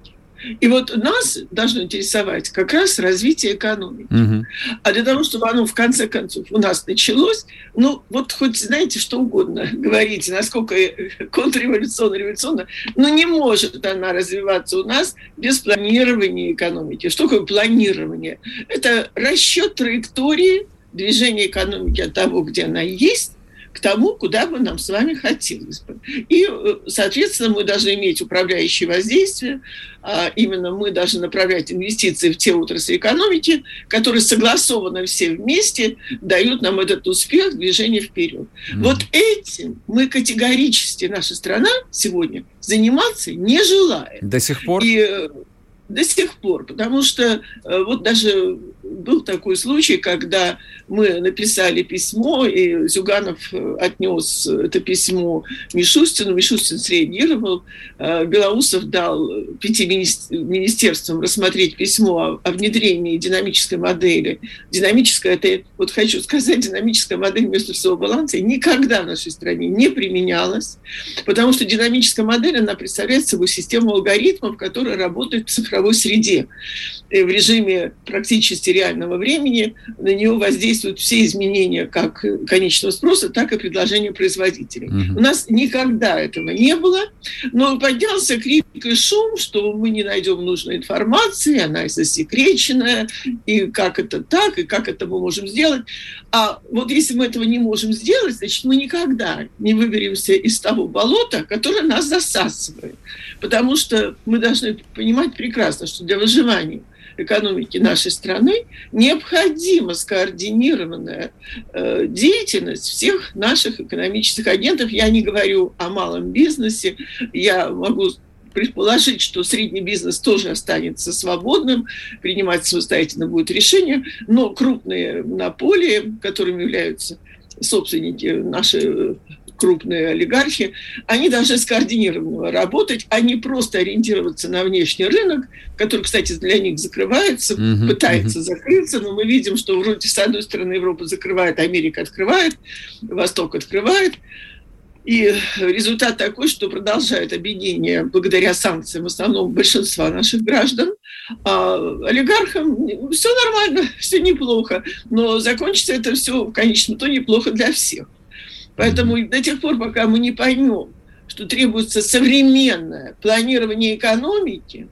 И вот нас должно интересовать как раз развитие экономики. Угу. А для того, чтобы оно в конце концов у нас началось, ну вот хоть знаете что угодно *laughs* говорите, насколько *laughs* контрреволюционно, революционно, но не может она развиваться у нас без планирования экономики. Что такое планирование? Это расчет траектории движения экономики от того, где она есть, к тому, куда бы нам с вами хотелось бы. И, э, соответственно, мы должны иметь управляющее воздействие, а именно мы должны направлять инвестиции в те отрасли экономики, которые согласованно все вместе дают нам этот успех, движение вперед. Mm. Вот этим мы категорически, наша страна сегодня заниматься не желает. До сих пор? И, э, до сих пор, потому что э, вот даже был такой случай, когда мы написали письмо, и Зюганов э, отнес это письмо Мишустину, Мишустин среагировал, э, Белоусов дал пяти министерствам рассмотреть письмо о внедрении динамической модели. Динамическая, это, вот хочу сказать, динамическая модель между баланса никогда в нашей стране не применялась, потому что динамическая модель, она представляет собой систему алгоритмов, которая работает в цифровой среде. В режиме практически реального времени на нее воздействуют все изменения как конечного спроса, так и предложения производителей. Угу. У нас никогда этого не было, но поднялся крик и шум, что мы не найдем нужной информации, она засекреченная, и как это так, и как это мы можем сделать. А вот если мы этого не можем сделать, значит, мы никогда не выберемся из того болота, которое нас засасывает. Потому что мы должны понимать прекрасно, что для выживания – экономики нашей страны, необходима скоординированная э, деятельность всех наших экономических агентов. Я не говорю о малом бизнесе, я могу предположить, что средний бизнес тоже останется свободным, принимать самостоятельно будет решение, но крупные монополии, которыми являются собственники наши крупные олигархи, они должны скоординированно работать, а не просто ориентироваться на внешний рынок, который, кстати, для них закрывается, uh-huh, пытается uh-huh. закрыться, но мы видим, что вроде с одной стороны Европа закрывает, Америка открывает, Восток открывает. И результат такой, что продолжает объединение благодаря санкциям в основном большинства наших граждан. А олигархам все нормально, *laughs* все неплохо, но закончится это все в конечном итоге неплохо для всех. Поэтому до тех пор, пока мы не поймем, что требуется современное планирование экономики,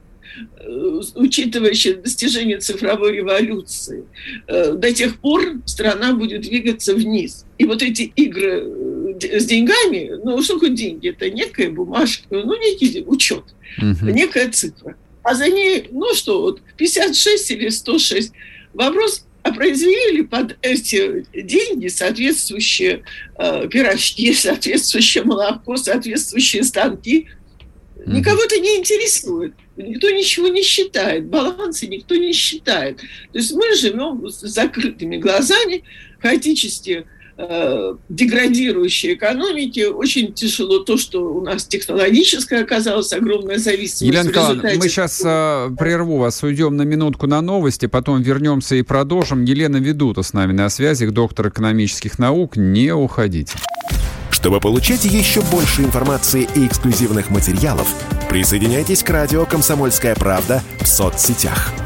э, учитывающее достижение цифровой революции, э, до тех пор страна будет двигаться вниз. И вот эти игры э, с деньгами, ну что такое деньги? Это некая бумажка, ну некий учет, угу. некая цифра. А за ней, ну что, вот 56 или 106. Вопрос, а произвели под эти деньги соответствующие э, пирожки, соответствующее молоко, соответствующие станки. Никого это не интересует. Никто ничего не считает. Балансы никто не считает. То есть мы живем с закрытыми глазами, хаотически деградирующей экономики. Очень тяжело то, что у нас технологическая оказалась огромная зависимость. Елена Николаевна, мы сейчас э, прерву вас, уйдем на минутку на новости, потом вернемся и продолжим. Елена Ведута с нами на связи, доктор экономических наук. Не уходите. Чтобы получать еще больше информации и эксклюзивных материалов, присоединяйтесь к радио «Комсомольская правда» в соцсетях –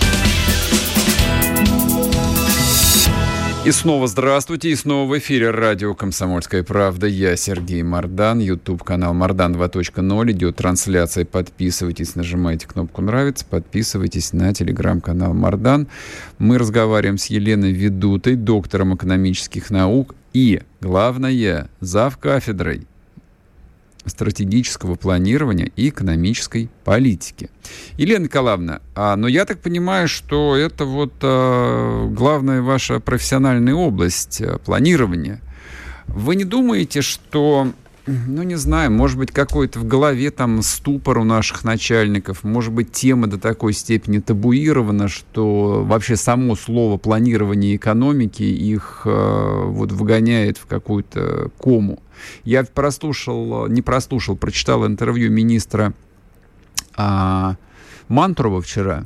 И снова здравствуйте, и снова в эфире радио «Комсомольская правда». Я Сергей Мордан, YouTube-канал «Мордан 2.0». Идет трансляция, подписывайтесь, нажимайте кнопку «Нравится», подписывайтесь на телеграм-канал «Мордан». Мы разговариваем с Еленой Ведутой, доктором экономических наук и, главное, зав кафедрой стратегического планирования и экономической политики. Елена Николаевна, а, но я так понимаю, что это вот а, главная ваша профессиональная область а, планирования. Вы не думаете, что ну, не знаю, может быть, какой-то в голове там ступор у наших начальников, может быть, тема до такой степени табуирована, что вообще само слово планирование экономики их э, вот выгоняет в какую-то кому. Я прослушал, не прослушал, прочитал интервью министра а, Мантурова вчера,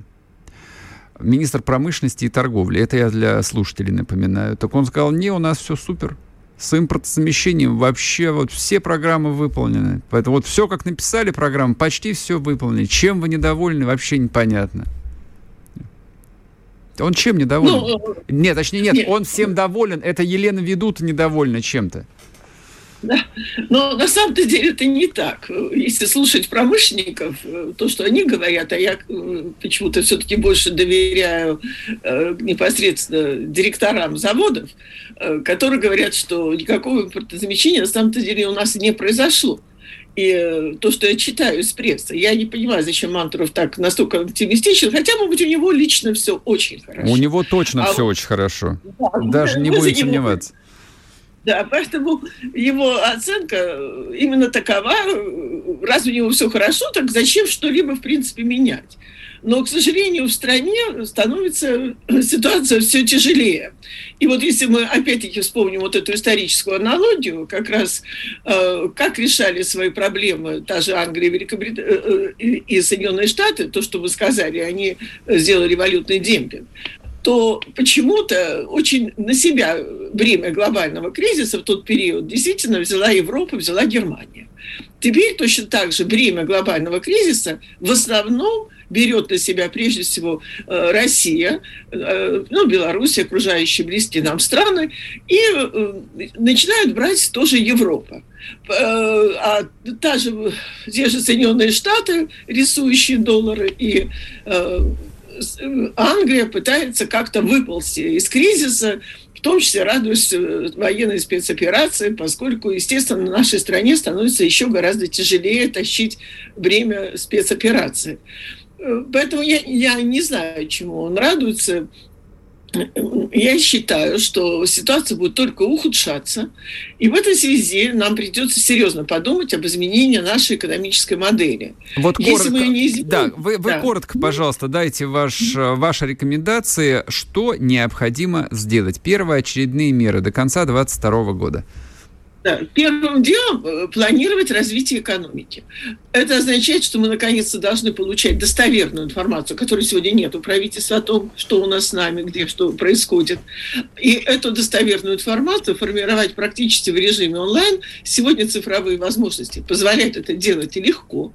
министр промышленности и торговли. Это я для слушателей напоминаю. Так он сказал, не, у нас все супер. С импортозамещением вообще вот все программы выполнены. Поэтому вот все, как написали программу, почти все выполнили. Чем вы недовольны, вообще непонятно. Он чем недоволен? Ну, нет, точнее, нет, нет, он всем доволен. Это Елена Ведут недовольна чем-то. Да. Но на самом-то деле это не так. Если слушать промышленников, то, что они говорят, а я э, почему-то все-таки больше доверяю э, непосредственно директорам заводов, э, которые говорят, что никакого импортозамещения на самом-то деле у нас не произошло. И то, что я читаю из прессы, я не понимаю, зачем Мантуров так настолько оптимистичен, хотя, может быть, у него лично все очень хорошо. У него точно а все очень хорошо. Да, Даже не *laughs* будем сомневаться. Него да, поэтому его оценка именно такова. Раз у него все хорошо, так зачем что-либо, в принципе, менять? Но, к сожалению, в стране становится ситуация все тяжелее. И вот если мы опять-таки вспомним вот эту историческую аналогию, как раз э, как решали свои проблемы та же Англия, Великобритания э, э, и Соединенные Штаты, то, что вы сказали, они сделали валютный демпинг. То почему-то очень на себя бремя глобального кризиса в тот период действительно взяла Европа, взяла Германия. Теперь точно так же бремя глобального кризиса в основном берет на себя прежде всего э, Россия, э, ну, Беларусь, окружающие близкие нам страны, и э, начинают брать тоже Европа. А та же, те же Соединенные Штаты, рисующие доллары, и Англия пытается как-то выползти из кризиса, в том числе радуясь военной спецоперации, поскольку, естественно, в нашей стране становится еще гораздо тяжелее тащить бремя спецоперации. Поэтому я, я не знаю, чему он радуется. Я считаю, что ситуация будет только ухудшаться. И в этой связи нам придется серьезно подумать об изменении нашей экономической модели. Вот Если коротко, мы не изменим, да, вы, вы да. коротко, пожалуйста, дайте ваш, ваши рекомендации, что необходимо сделать. Первые очередные меры до конца 2022 года. Первым делом э, планировать развитие экономики. Это означает, что мы наконец-то должны получать достоверную информацию, которой сегодня нет у правительства о том, что у нас с нами, где что происходит. И эту достоверную информацию формировать практически в режиме онлайн. Сегодня цифровые возможности позволяют это делать легко.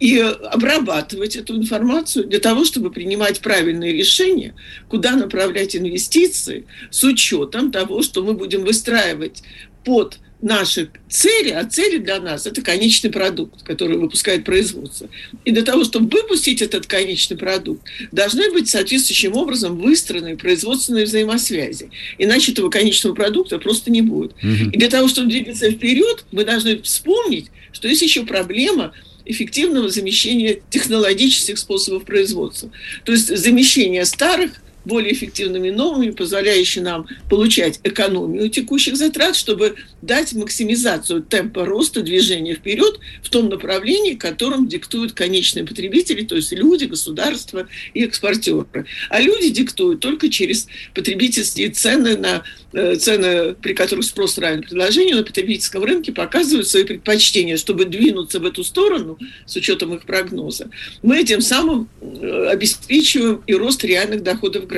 И обрабатывать эту информацию для того, чтобы принимать правильные решения, куда направлять инвестиции с учетом того, что мы будем выстраивать под наши цели, а цели для нас – это конечный продукт, который выпускает производство. И для того, чтобы выпустить этот конечный продукт, должны быть соответствующим образом выстроены производственные взаимосвязи. Иначе этого конечного продукта просто не будет. Угу. И для того, чтобы двигаться вперед, мы должны вспомнить, что есть еще проблема эффективного замещения технологических способов производства. То есть замещение старых – более эффективными новыми, позволяющими нам получать экономию текущих затрат, чтобы дать максимизацию темпа роста движения вперед в том направлении, которым диктуют конечные потребители, то есть люди, государства и экспортеры. А люди диктуют только через потребительские цены на Э, цены, при которых спрос равен предложению на потребительском рынке, показывают свои предпочтения, чтобы двинуться в эту сторону с учетом их прогноза. Мы тем самым э, обеспечиваем и рост реальных доходов граждан.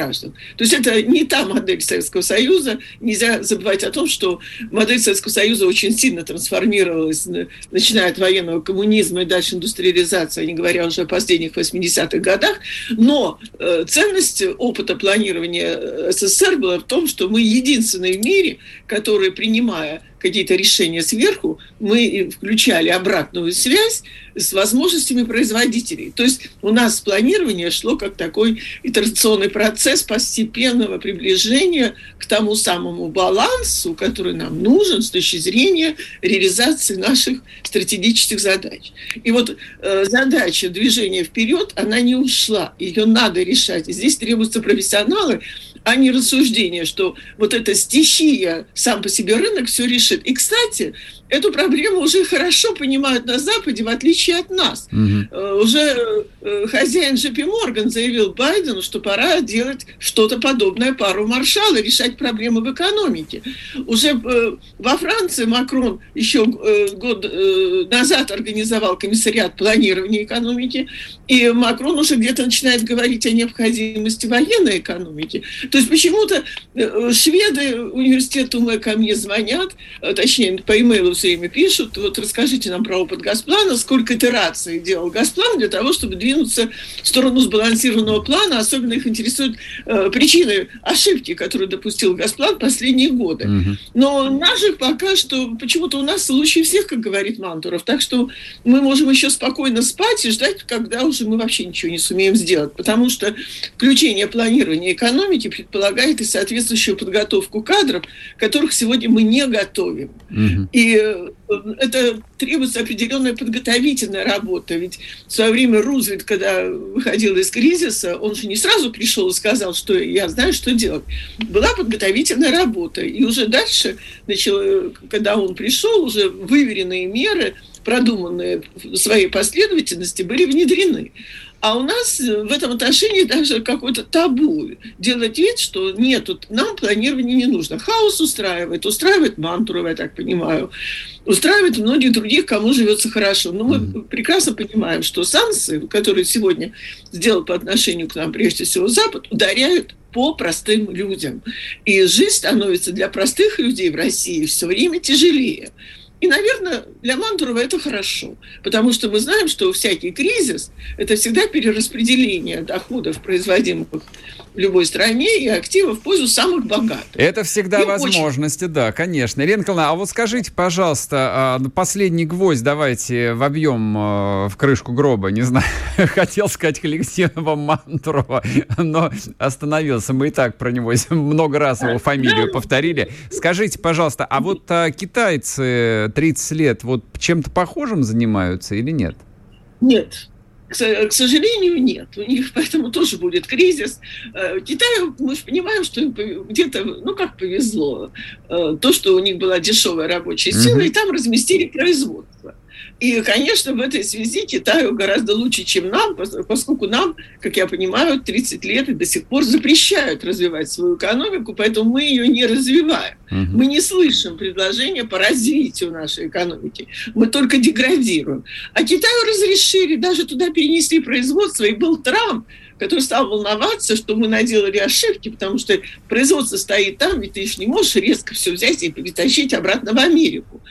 То есть это не та модель Советского Союза. Нельзя забывать о том, что модель Советского Союза очень сильно трансформировалась, начиная от военного коммунизма и дальше индустриализации, не говоря уже о последних 80-х годах. Но э, ценность опыта планирования СССР была в том, что мы единственные в мире, которые, принимая какие-то решения сверху, мы включали обратную связь с возможностями производителей. То есть у нас планирование шло как такой итерационный процесс постепенного приближения к тому самому балансу, который нам нужен с точки зрения реализации наших стратегических задач. И вот э, задача движения вперед, она не ушла, ее надо решать. Здесь требуются профессионалы, а не рассуждение, что вот эта стихия, сам по себе рынок все решит. И, кстати, эту проблему уже хорошо понимают на Западе, в отличие от нас. Угу. Уже э, хозяин JP Morgan заявил Байдену, что пора делать что-то подобное пару маршала, решать проблемы в экономике. Уже э, во Франции Макрон еще год назад организовал комиссариат планирования экономики, и Макрон уже где-то начинает говорить о необходимости военной экономики. То есть почему-то шведы университета УМЭ ко мне звонят, точнее, по имейлу время пишут, вот расскажите нам про опыт Газплана, сколько итераций делал Газплан для того, чтобы двинуться в сторону сбалансированного плана. Особенно их интересуют э, причины ошибки, которую допустил Газплан последние годы. Угу. Но наших пока что, почему-то у нас случаи всех, как говорит Мантуров. Так что мы можем еще спокойно спать и ждать, когда уже мы вообще ничего не сумеем сделать. Потому что включение планирования экономики предполагает и соответствующую подготовку кадров, которых сегодня мы не готовим. Угу. И это требуется определенная подготовительная работа. Ведь в свое время Рузвельт, когда выходил из кризиса, он же не сразу пришел и сказал, что я знаю, что делать. Была подготовительная работа. И уже дальше, начал, когда он пришел, уже выверенные меры продуманные в своей последовательности, были внедрены. А у нас в этом отношении *laughs* даже какой-то табу. Делать вид, что нет, тут нам планирование не нужно. Хаос устраивает, устраивает Мантурова, я так понимаю, устраивает многих других, кому живется хорошо. Но мы прекрасно понимаем, что санкции, которые сегодня сделал по отношению к нам, прежде всего, Запад, ударяют по простым людям. И жизнь становится для простых людей в России все время тяжелее. И, наверное, для Мантурова это хорошо, потому что мы знаем, что всякий кризис – это всегда перераспределение доходов, производимых любой стране, и активов в пользу самых богатых. Это всегда и возможности, очень... да, конечно. Ирина Николаевна, а вот скажите, пожалуйста, а, последний гвоздь давайте вобьем а, в крышку гроба, не знаю, *laughs* хотел сказать коллективного Мантурова, но остановился. Мы и так про него *laughs* много раз его фамилию повторили. Скажите, пожалуйста, а вот а, китайцы 30 лет вот чем-то похожим занимаются или нет? Нет. К сожалению, нет. У них поэтому тоже будет кризис. Э, Китаю, мы же понимаем, что где-то, ну как повезло, э, то, что у них была дешевая рабочая сила, mm-hmm. и там разместили производство. И, конечно, в этой связи Китаю гораздо лучше, чем нам, поскольку нам, как я понимаю, 30 лет и до сих пор запрещают развивать свою экономику, поэтому мы ее не развиваем. Угу. Мы не слышим предложения по развитию нашей экономики. Мы только деградируем. А Китаю разрешили, даже туда перенесли производство, и был Трамп, который стал волноваться, что мы наделали ошибки, потому что производство стоит там, и ты же не можешь резко все взять и перетащить обратно в Америку.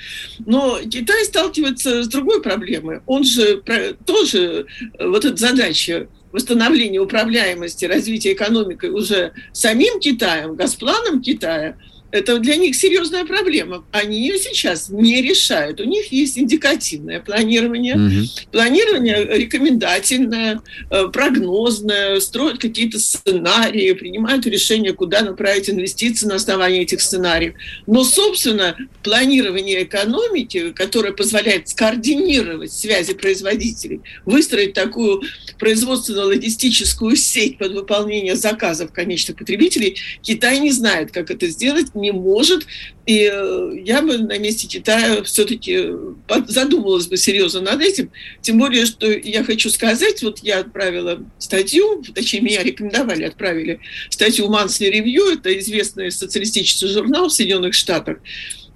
Но Китай сталкивается с другой проблемой. Он же тоже, э, вот эта задача восстановления управляемости, развития экономики уже самим Китаем, Госпланом Китая – это для них серьезная проблема. Они ее сейчас не решают. У них есть индикативное планирование, угу. планирование рекомендательное, э, прогнозное, строят какие-то сценарии, принимают решение, куда направить инвестиции на основании этих сценариев. Но, собственно, планирование экономики, которое позволяет скоординировать связи производителей, выстроить такую производственно-логистическую сеть под выполнение заказов конечных потребителей, Китай не знает, как это сделать, не может. И э, я бы на месте Китая все-таки задумалась бы серьезно над этим. Тем более, что я хочу сказать, вот я отправила статью, точнее, меня рекомендовали, отправили статью Monthly Review, это известный социалистический журнал в Соединенных Штатах,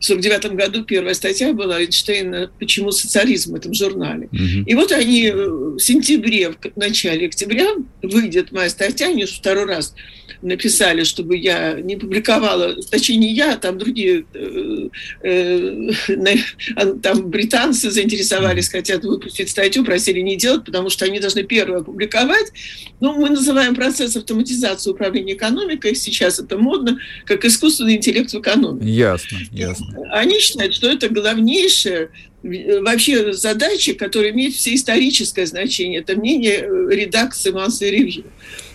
в 1949 году первая статья была Эйнштейна «Почему социализм» в этом журнале. Угу. И вот они э, в сентябре, в начале октября выйдет моя статья, они уже второй раз написали, чтобы я не публиковала, точнее не я, а там другие, э, э, а, там британцы заинтересовались, хотят выпустить статью, просили не делать, потому что они должны первое публиковать. Ну, мы называем процесс автоматизации управления экономикой, сейчас это модно, как искусственный интеллект в экономике. Ясно, ясно. Они считают, что это главнейшее э, вообще задача, которая имеет все историческое значение. Это мнение редакции Массы Ревью.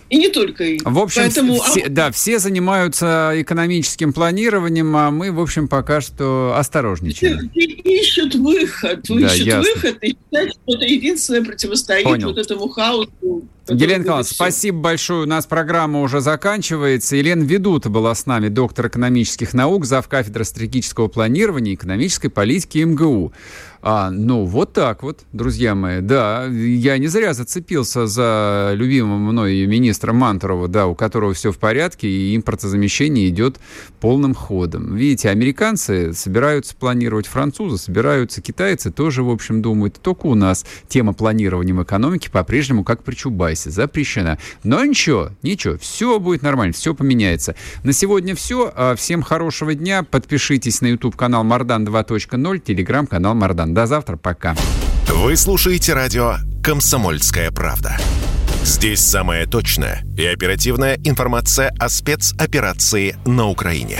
И не только их. В общем, Поэтому... все, да, все занимаются экономическим планированием, а мы, в общем, пока что осторожничаем. Ищут выход, да, ищут ясно. выход и считают, что это единственное противостоит Понял. вот этому хаосу. Елена Николаевна, спасибо большое. У нас программа уже заканчивается. Елена Ведута была с нами, доктор экономических наук, зав. кафедры стратегического планирования и экономической политики МГУ. А, ну, вот так вот, друзья мои. Да, я не зря зацепился за любимого мной министра Мантурова, да, у которого все в порядке, и импортозамещение идет полным ходом. Видите, американцы собираются планировать, французы собираются, китайцы тоже, в общем, думают. Только у нас тема планирования в экономике по-прежнему как при Чубайсе, запрещена. Но ничего, ничего, все будет нормально, все поменяется. На сегодня все. А, всем хорошего дня. Подпишитесь на YouTube-канал Мардан 2.0, телеграм-канал Мардан. До завтра, пока. Вы слушаете радио «Комсомольская правда». Здесь самая точная и оперативная информация о спецоперации на Украине.